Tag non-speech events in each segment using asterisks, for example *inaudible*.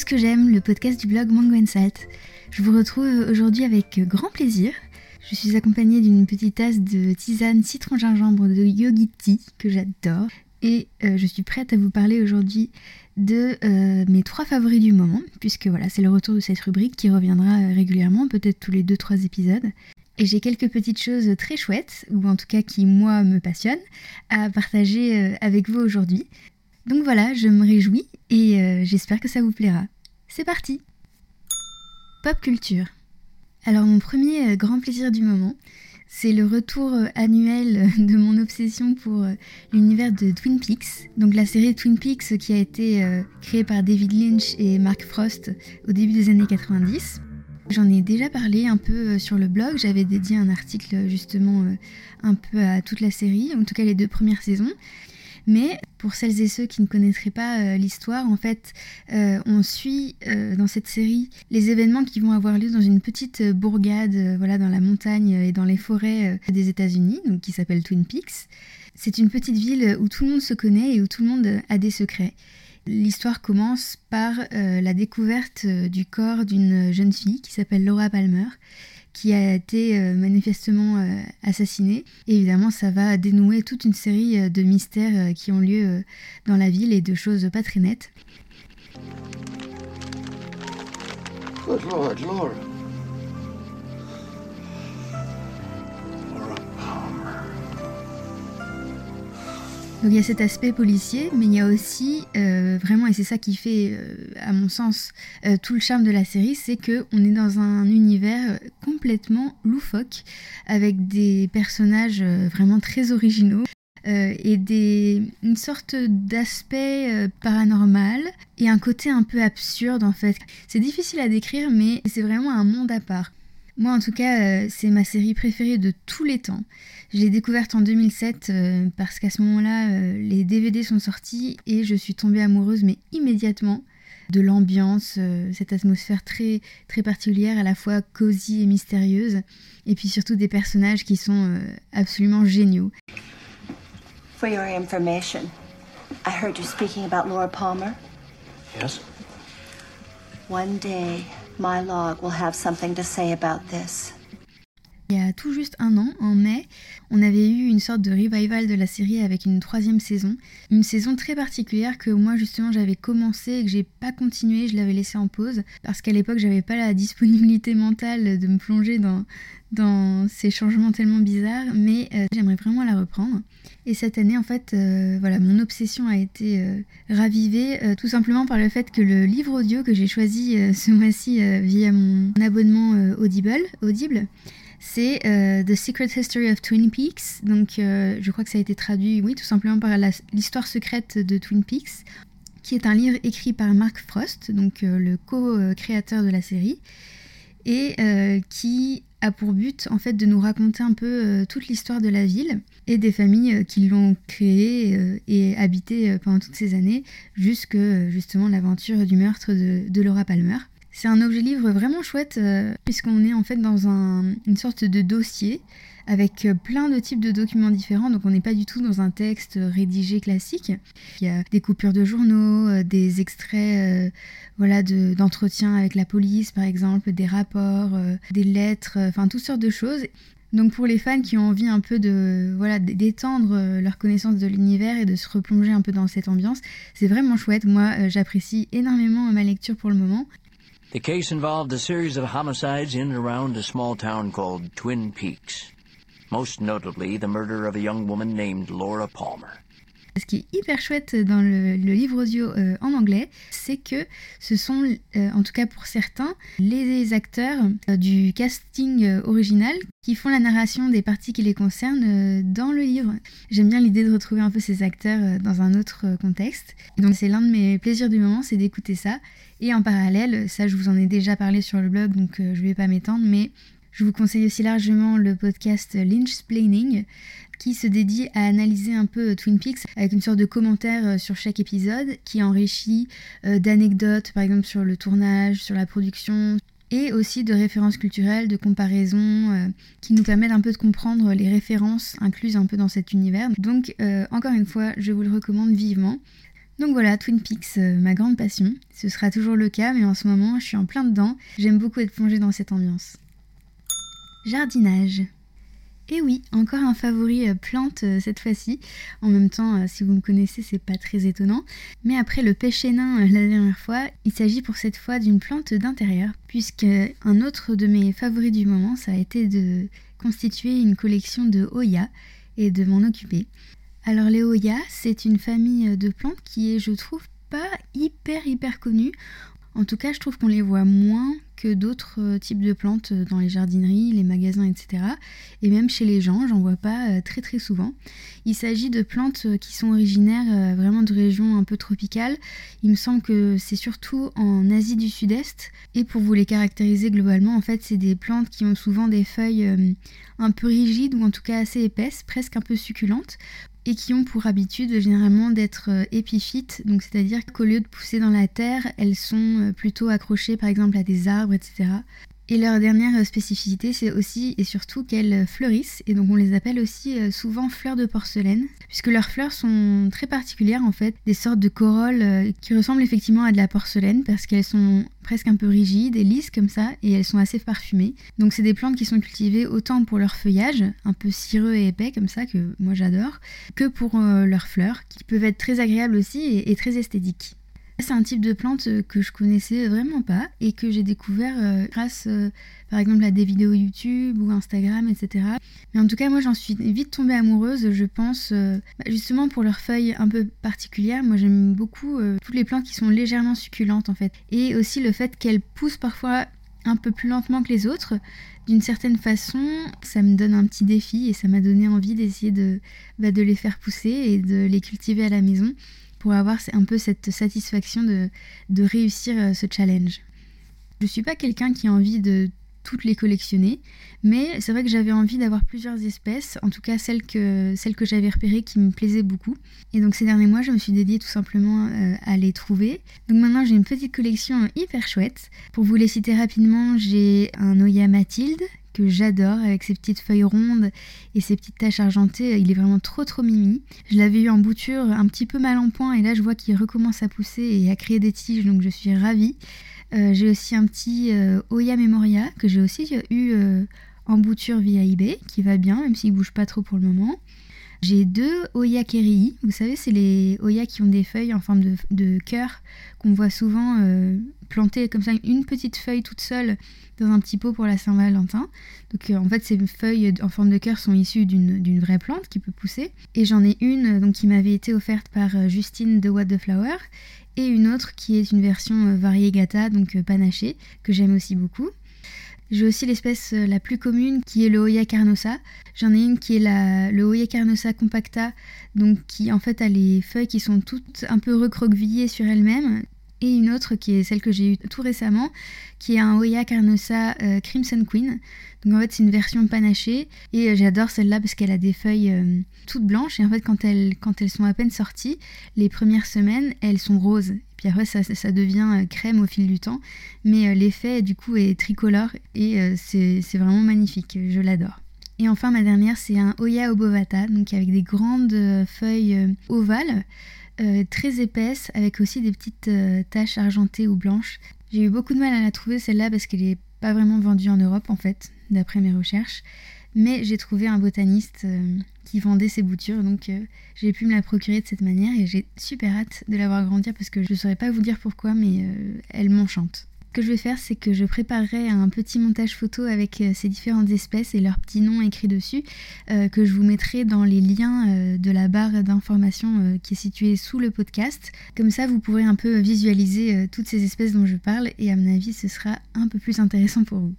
ce que j'aime, le podcast du blog Mango Salt. Je vous retrouve aujourd'hui avec grand plaisir. Je suis accompagnée d'une petite tasse de tisane citron-gingembre de Yogi Tea que j'adore. Et euh, je suis prête à vous parler aujourd'hui de euh, mes trois favoris du moment, puisque voilà, c'est le retour de cette rubrique qui reviendra euh, régulièrement, peut-être tous les 2-3 épisodes. Et j'ai quelques petites choses très chouettes, ou en tout cas qui moi me passionnent, à partager avec vous aujourd'hui. Donc voilà, je me réjouis et j'espère que ça vous plaira. C'est parti Pop culture. Alors mon premier grand plaisir du moment, c'est le retour euh, annuel euh, de mon obsession pour euh, l'univers de Twin Peaks. Donc la série Twin Peaks qui a été créée par David Lynch et Mark Frost au début des années 90. J'en ai déjà parlé un peu sur le blog, j'avais dédié un article justement un peu à toute la série, en tout cas les deux premières saisons. Mais pour celles et ceux qui ne connaîtraient pas euh, l'histoire, en fait, euh, on suit euh, dans cette série les événements qui vont avoir lieu dans une petite bourgade, voilà, dans la montagne et dans les forêts des États-Unis, qui s'appelle Twin Peaks. C'est une petite ville où tout le monde se connaît et où tout le monde a des secrets. L'histoire commence par la découverte du corps d'une jeune fille qui s'appelle Laura Palmer qui a été euh, manifestement euh, assassiné. Évidemment, ça va dénouer toute une série euh, de mystères qui ont lieu dans la ville et de choses pas très nettes. Donc il y a cet aspect policier, mais il y a aussi euh, vraiment, et c'est ça qui fait, euh, à mon sens, euh, tout le charme de la série, c'est que on est dans un univers complètement loufoque, avec des personnages vraiment très originaux. et des, une sorte d'aspect paranormal et un côté un peu absurde en fait. C'est difficile à décrire mais c'est vraiment un monde à part. Moi, en tout cas, euh, c'est ma série préférée de tous les temps. Je l'ai découverte en 2007 euh, parce qu'à ce moment-là, euh, les DVD sont sortis et je suis tombée amoureuse, mais immédiatement, de l'ambiance, cette atmosphère très, très particulière, à la fois cosy et mystérieuse, et puis surtout des personnages qui sont absolument géniaux. For your information, I heard you speaking about Laura Palmer. Yes. One day, My log will have something to say about this. Il y a tout juste un an, en mai, on avait eu une sorte de revival de la série avec une troisième saison. Une saison très particulière que moi justement j'avais commencé et que j'ai pas continué, je l'avais laissé en pause parce qu'à l'époque j'avais pas la *laughs* disponibilité mentale de me plonger dans, dans ces changements tellement bizarres, mais euh, j'aimerais vraiment la reprendre. Et cette année, en fait, euh, voilà, mon obsession a été euh, ravivée tout simplement par le fait que le livre audio que j'ai choisi ce mois-ci via mon abonnement Audible, Audible c'est The Secret History of Twin Peaks. Donc, je crois que ça a été traduit, oui, tout simplement par l'histoire secrète de Twin Peaks, qui est un livre écrit par Mark Frost, donc le co-créateur de la série, et qui a pour but en fait de nous raconter un peu euh, toute l'histoire de la ville et des familles euh, qui l'ont créée euh, et habité pendant toutes ces années jusque justement l'aventure du meurtre de, Laura Palmer. C'est un objet livre vraiment chouette puisqu'on est en fait dans une sorte de dossier avec plein de types de documents différents, donc on n'est pas du tout dans un texte rédigé classique. Il y a des coupures de journaux, des extraits voilà, d'entretien avec la police par exemple, des rapports, euh, des lettres, euh, enfin toutes sortes de choses. Donc pour les fans qui ont envie un peu de voilà d'étendre euh, leur connaissance de l'univers et de se replonger un peu dans cette ambiance, c'est vraiment chouette. Moi, j'apprécie énormément ma lecture pour le moment. The case involved a series of homicides in and around a small town called Twin Peaks. Most notably the murder of a young woman named Laura Palmer. Ce qui est hyper chouette dans le, livre audio euh, en anglais, c'est que ce sont, euh, en tout cas pour certains, les acteurs euh, du casting original qui font la narration des parties qui les concernent dans le livre. J'aime bien l'idée de retrouver un peu ces acteurs dans un autre contexte. Donc c'est l'un de mes plaisirs du moment, c'est d'écouter ça. Et en parallèle, ça je vous en ai déjà parlé sur le blog, donc je ne vais pas m'étendre, mais je vous conseille aussi largement le podcast Lynchsplaining qui se dédie à analyser un peu Twin Peaks avec une sorte de commentaire euh, sur chaque épisode qui enrichit euh, d'anecdotes par exemple sur le tournage, sur la production et aussi de références culturelles, de comparaisons euh, qui nous permettent un peu de comprendre les références incluses un peu dans cet univers. Donc encore une fois, je vous le recommande vivement. Donc voilà, Twin Peaks, euh, ma grande passion. Ce sera toujours le cas, mais en ce moment, je suis en plein dedans. J'aime beaucoup être plongée dans cette ambiance. Jardinage. Et oui, encore un favori euh, plante euh, cette fois-ci. En même temps, euh, si vous me connaissez, c'est pas très étonnant. Mais après le pêcher nain la dernière fois, il s'agit pour cette fois d'une plante d'intérieur, puisque un autre de mes favoris du moment, ça a été de constituer une collection de Hoya et de m'en occuper. Alors les Hoya, c'est une famille de plantes qui est, je trouve, pas hyper hyper connue. En tout cas, je trouve qu'on les voit moins que d'autres euh, types de plantes euh, dans les jardineries, les magasins, etc. Et même chez les gens, j'en vois pas euh, très très souvent. Il s'agit de plantes qui sont originaires vraiment de régions un peu tropicales. Il me semble que c'est surtout en Asie du Sud-Est. Et pour vous les caractériser globalement, en fait, c'est des plantes qui ont souvent des feuilles un peu rigides ou en tout cas assez épaisses, presque un peu succulentes et qui ont pour habitude généralement d'être euh, épiphytes, donc c'est-à-dire qu'au lieu de pousser dans la terre, elles sont euh, plutôt accrochées par exemple à des arbres, etc. Et leur dernière spécificité, c'est aussi et surtout qu'elles fleurissent, et donc on les appelle aussi euh, souvent fleurs de porcelaine, puisque leurs fleurs sont très particulières en fait, des sortes de corolles euh, qui ressemblent effectivement à de la porcelaine, parce qu'elles sont presque un peu rigides et lisses comme ça, et elles sont assez parfumées. Donc c'est des plantes qui sont cultivées autant pour leur feuillage, un peu cireux et épais comme ça, que moi j'adore, que pour euh, leurs fleurs, qui peuvent être très agréables aussi et très esthétiques. C'est un type de plante euh, que je connaissais vraiment pas et que j'ai découvert euh, grâce euh, par exemple à des vidéos YouTube ou Instagram, etc. Mais en tout cas, moi j'en suis vite tombée amoureuse, je pense, bah, justement pour leurs feuilles un peu particulières. Moi j'aime beaucoup toutes les plantes qui sont légèrement succulentes en fait. Et aussi le fait qu'elles poussent parfois un peu plus lentement que les autres. D'une certaine façon, ça me donne un petit défi et ça m'a donné envie d'essayer de, bah, de les faire pousser et de les cultiver à la maison pour avoir un peu cette satisfaction de, réussir euh, ce challenge. Je ne suis pas quelqu'un qui a envie de les collectionner, mais c'est vrai que j'avais envie d'avoir plusieurs espèces, en tout cas celles que, celles que j'avais repérées qui me plaisaient beaucoup. Et donc ces derniers mois, je me suis dédiée tout simplement euh, à les trouver. Donc maintenant, j'ai une petite collection hyper chouette. Pour vous les citer rapidement, j'ai un Oya Mathilde que j'adore avec ses petites feuilles rondes et ses petites taches argentées. Il est vraiment trop trop mimi. Je l'avais eu en bouture un petit peu mal en point et là je vois qu'il recommence à pousser et à créer des tiges donc je suis ravie. Euh, j'ai aussi un petit euh, Oya Memoria que j'ai aussi eu euh, en bouture via eBay qui va bien même s'il bouge pas trop pour le moment. J'ai deux Oya Kerii. Vous savez, c'est les Oya qui ont des feuilles en forme de, de cœur qu'on voit souvent plantées comme ça, une petite feuille toute seule dans un petit pot pour la Saint-Valentin. Donc en fait, ces feuilles en forme de cœur sont issues d'une vraie plante qui peut pousser. Et j'en ai une donc, qui m'avait été offerte par Justine de What the Flower et une autre qui est une version variegata, donc panachée, que j'aime aussi beaucoup. J'ai aussi l'espèce euh, la plus commune qui est le Hoya carnosa. J'en ai une qui est la, le Hoya carnosa compacta, donc qui en fait a les feuilles qui sont toutes un peu recroquevillées sur elles-mêmes. Et une autre qui est celle que j'ai eue tout récemment, qui est un Hoya carnosa euh, Crimson Queen. Donc en fait c'est une version panachée et euh, j'adore celle-là parce qu'elle a des feuilles toutes blanches et en fait quand elles, quand elles sont à peine sorties, les premières semaines elles sont roses puis après, ça, ça, devient euh, crème au fil du temps. Mais euh, l'effet, du coup, est tricolore et euh, c'est vraiment magnifique. Je l'adore. Et enfin, ma dernière, c'est un Oya obovata, donc avec des grandes feuilles ovales, très épaisses, avec aussi des petites taches argentées ou blanches. J'ai eu beaucoup de mal à la trouver, celle-là, parce qu'elle n'est pas vraiment vendue en Europe, en fait, d'après mes recherches. Mais j'ai trouvé un botaniste euh, qui vendait ses boutures, donc euh, j'ai pu me la procurer de cette manière et j'ai super hâte de la voir grandir parce que je ne saurais pas vous dire pourquoi, mais euh, elle m'enchante. Que je vais faire, c'est que je préparerai un petit montage photo avec ces différentes espèces et leurs petits noms écrits dessus, que je vous mettrai dans les liens de la barre d'information qui est située sous le podcast. Comme ça, vous pourrez un peu visualiser toutes ces espèces dont je parle et à mon avis, ce sera un peu plus intéressant pour vous.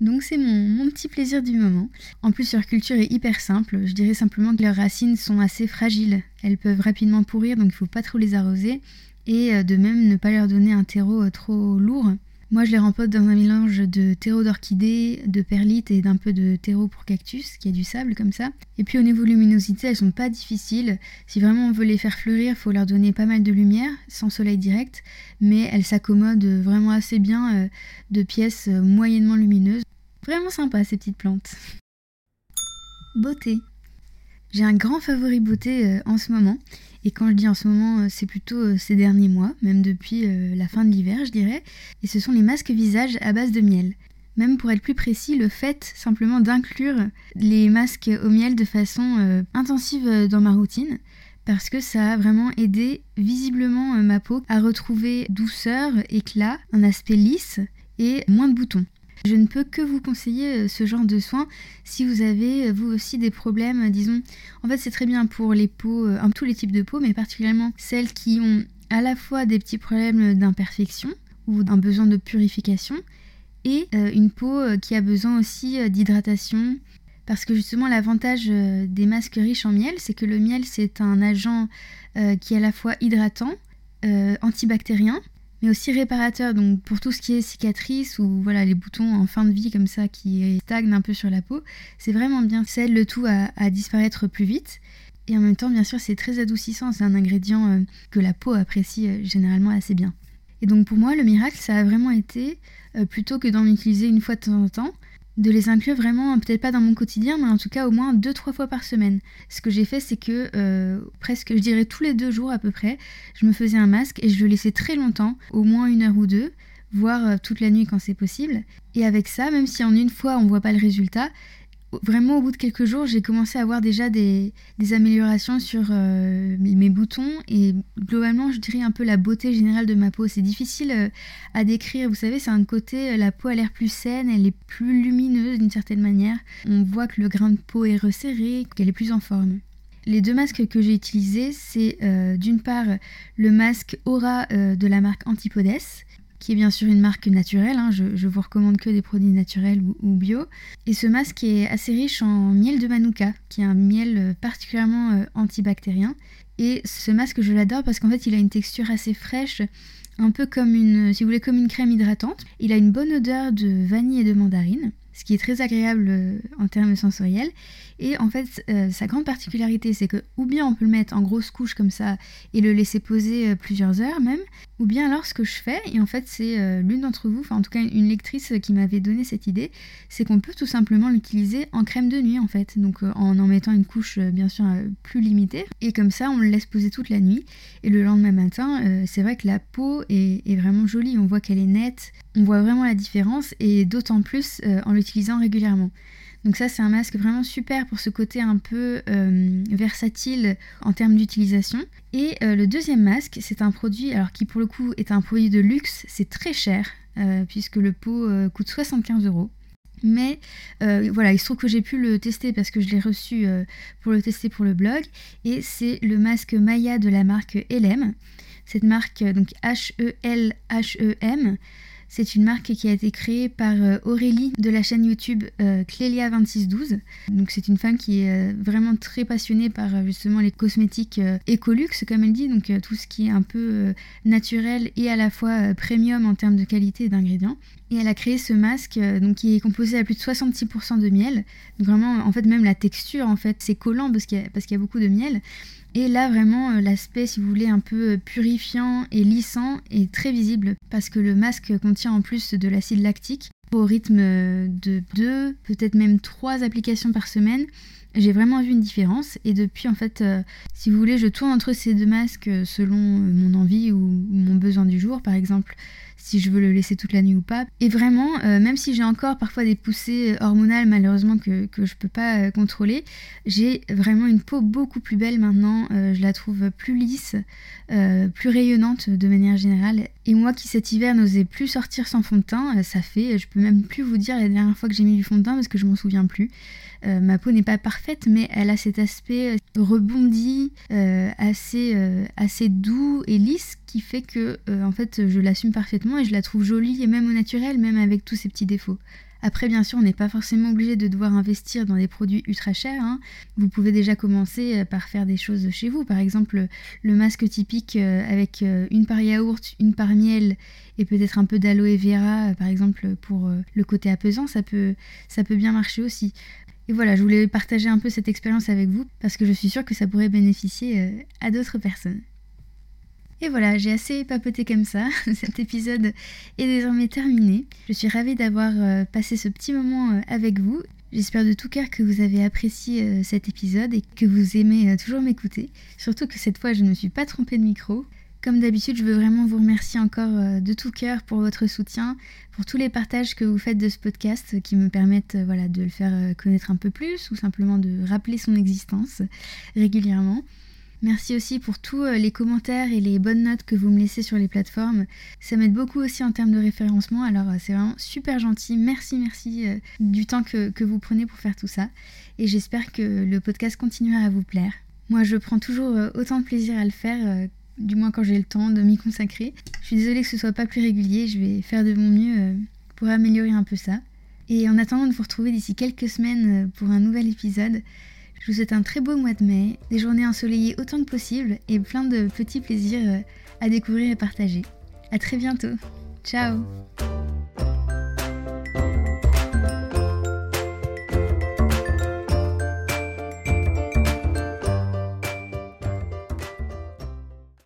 Donc c'est mon, petit plaisir du moment. En plus leur culture est hyper simple, je dirais simplement que leurs racines sont assez fragiles, elles peuvent rapidement pourrir donc il ne faut pas trop les arroser et euh, de même ne pas leur donner un terreau euh, trop lourd moi, je les rempote dans un mélange de terreau d'orchidée, de perlite et d'un peu de terreau pour cactus, qui a du sable comme ça. Et puis au niveau luminosité, elles sont pas difficiles. Si vraiment on veut les faire fleurir, il faut leur donner pas mal de lumière, sans soleil direct, mais elles s'accommodent vraiment assez bien euh, de pièces moyennement lumineuses. Vraiment sympa ces petites plantes. Beauté. J'ai un grand favori beauté en ce moment. Et quand je dis en ce moment, c'est plutôt ces derniers mois, même depuis la fin de l'hiver, je dirais. Et ce sont les masques visage à base de miel. Même pour être plus précis, le fait simplement d'inclure les masques au miel de façon intensive dans ma routine, parce que ça a vraiment aidé visiblement euh, ma peau à retrouver douceur, éclat, un aspect lisse et moins de boutons. Je ne peux que vous conseiller euh, ce genre de soins si vous avez euh, vous aussi des problèmes, disons. En fait, c'est très bien pour les peaux, tous les types de peaux, mais particulièrement celles qui ont à la fois des petits problèmes d'imperfection ou d'un besoin de purification et une peau qui a besoin aussi d'hydratation, parce que justement, l'avantage euh, des masques riches en miel, c'est que le miel, c'est un agent euh, qui est à la fois hydratant, euh, antibactérien, mais aussi réparateur. Donc pour tout ce qui est cicatrices ou voilà les boutons en fin de vie comme ça qui stagnent un peu sur la peau, c'est vraiment bien. Ça aide le tout à, disparaître plus vite. Et en même temps, bien sûr, c'est très adoucissant. C'est un ingrédient que la peau apprécie généralement assez bien. Et donc pour moi, le miracle, ça a vraiment été, plutôt que d'en utiliser une fois de temps en temps, de les inclure vraiment, peut-être pas dans mon quotidien, mais en tout cas au moins deux, trois fois par semaine. Ce que j'ai fait, c'est que euh, presque, je dirais tous les deux jours à peu près, je me faisais un masque et je le laissais très longtemps, au moins une heure ou deux, voire euh, toute la nuit quand c'est possible. Et avec ça, même si en une fois on voit pas le résultat, vraiment au bout de quelques jours, j'ai commencé à avoir déjà des, améliorations sur euh, mes boutons et globalement, je dirais un peu la beauté générale de ma peau. C'est difficile euh, à décrire, vous savez, c'est un côté, euh, la peau a l'air plus saine, elle est plus lumineuse d'une certaine manière. On voit que le grain de peau est resserré, qu'elle est plus en forme. Les deux masques que j'ai utilisés, c'est d'une part le masque Aura de la marque Antipodes qui est bien sûr une marque naturelle. Hein. je, vous recommande que des produits naturels ou, bio. Et ce masque est assez riche en miel de manuka, qui est un miel euh, particulièrement euh, antibactérien. Et ce masque, je l'adore parce qu'en fait, il a une texture assez fraîche, un peu comme une, si vous voulez, comme une crème hydratante. Il a une bonne odeur de vanille et de mandarine ce qui est très agréable euh, en termes sensoriels. Et en fait, euh, sa grande particularité, c'est que ou bien on peut le mettre en grosse couche comme ça et le laisser poser euh, plusieurs heures même, ou bien alors ce que je fais, et en fait c'est l'une d'entre vous, enfin en tout cas une lectrice qui m'avait donné cette idée, c'est qu'on peut tout simplement l'utiliser en crème de nuit en fait, donc en en mettant une couche bien sûr plus limitée, et comme ça on le laisse poser toute la nuit, et le lendemain matin, c'est vrai que la peau est, est vraiment jolie, on voit qu'elle est nette, on voit vraiment la différence, et d'autant plus en le régulièrement. Donc ça c'est un masque vraiment super pour ce côté un peu euh, versatile en termes d'utilisation. Et euh, le deuxième masque, c'est un produit alors qui pour le coup est un produit de luxe, c'est très cher euh, puisque le pot coûte 75 euros. Mais voilà, il se trouve que j'ai pu le tester parce que je l'ai reçu pour le tester pour le blog. Et c'est le masque Maya de la marque LM. Cette marque, donc H-E-L-H-E-M, c'est une marque qui a été créée par euh, Aurélie de la chaîne YouTube euh, Clélia2612. Donc c'est une femme qui est euh, vraiment très passionnée par justement les cosmétiques écolux, comme elle dit, donc tout ce qui est un peu naturel et à la fois premium en termes de qualité et d'ingrédients. Et elle a créé ce masque donc, qui est composé à plus de 66% de miel. Donc vraiment, en fait, même la texture, en fait, c'est collant parce qu'il y, a beaucoup de miel. Et là, vraiment, euh, l'aspect, si vous voulez, un peu euh, purifiant et lissant est très visible parce que le masque contient en plus de l'acide lactique au rythme euh, de deux, peut-être même trois applications par semaine. J'ai vraiment vu une différence et depuis en fait, si vous voulez, je tourne entre ces deux masques selon mon envie ou mon besoin du jour. Par exemple, si je veux le laisser toute la nuit ou pas. Et vraiment, euh, même si j'ai encore parfois des poussées hormonales malheureusement que, que je peux pas euh, contrôler, j'ai vraiment une peau beaucoup plus belle maintenant. Euh, je la trouve plus lisse, plus rayonnante de manière générale. Et moi qui cet hiver n'osais plus sortir sans fond de teint, ça fait, je peux même plus vous dire la dernière fois que j'ai mis du fond de teint parce que je m'en souviens plus. ma peau n'est pas parfaite, mais elle a cet aspect rebondi, assez, assez doux et lisse qui fait que en fait je l'assume parfaitement et je la trouve jolie et même au naturel, même avec tous ses petits défauts. Après, bien sûr, on n'est pas forcément obligé de devoir investir dans des produits ultra chers. Hein. Vous pouvez déjà commencer euh, par faire des choses chez vous. Par exemple, le masque typique euh, avec euh, une part yaourt, une part miel et peut-être un peu d'aloe vera, par exemple, pour le côté apaisant, ça peut, ça peut bien marcher aussi. Et voilà, je voulais partager un peu cette expérience avec vous parce que je suis sûre que ça pourrait bénéficier à d'autres personnes. Et voilà, j'ai assez papoté comme ça. *laughs* Cet épisode est désormais terminé. Je suis ravie d'avoir euh, passé ce petit moment euh, avec vous. J'espère de tout cœur que vous avez apprécié euh, cet épisode et que vous aimez euh, toujours m'écouter. Surtout que cette fois, je ne me suis pas trompée de micro. Comme d'habitude, je veux vraiment vous remercier encore euh, de tout cœur pour votre soutien, pour tous les partages que vous faites de ce podcast qui me permettent voilà, de le faire connaître un peu plus ou simplement de rappeler son existence régulièrement. Merci aussi pour tous euh, les commentaires et les bonnes notes que vous me laissez sur les plateformes. Ça m'aide beaucoup aussi en termes de référencement, alors euh, c'est vraiment super gentil. Merci, merci euh, du temps que, vous prenez pour faire tout ça. Et j'espère que le podcast continuera à vous plaire. Moi, je prends toujours autant de plaisir à le faire, du moins quand j'ai le temps de m'y consacrer. Je suis désolée que ce soit pas plus régulier, je vais faire de mon mieux pour améliorer un peu ça. Et en attendant de vous retrouver d'ici quelques semaines pour un nouvel épisode, je vous souhaite un très beau mois de mai, des journées ensoleillées autant que possible et plein de petits plaisirs euh, à découvrir et partager. A très bientôt. Ciao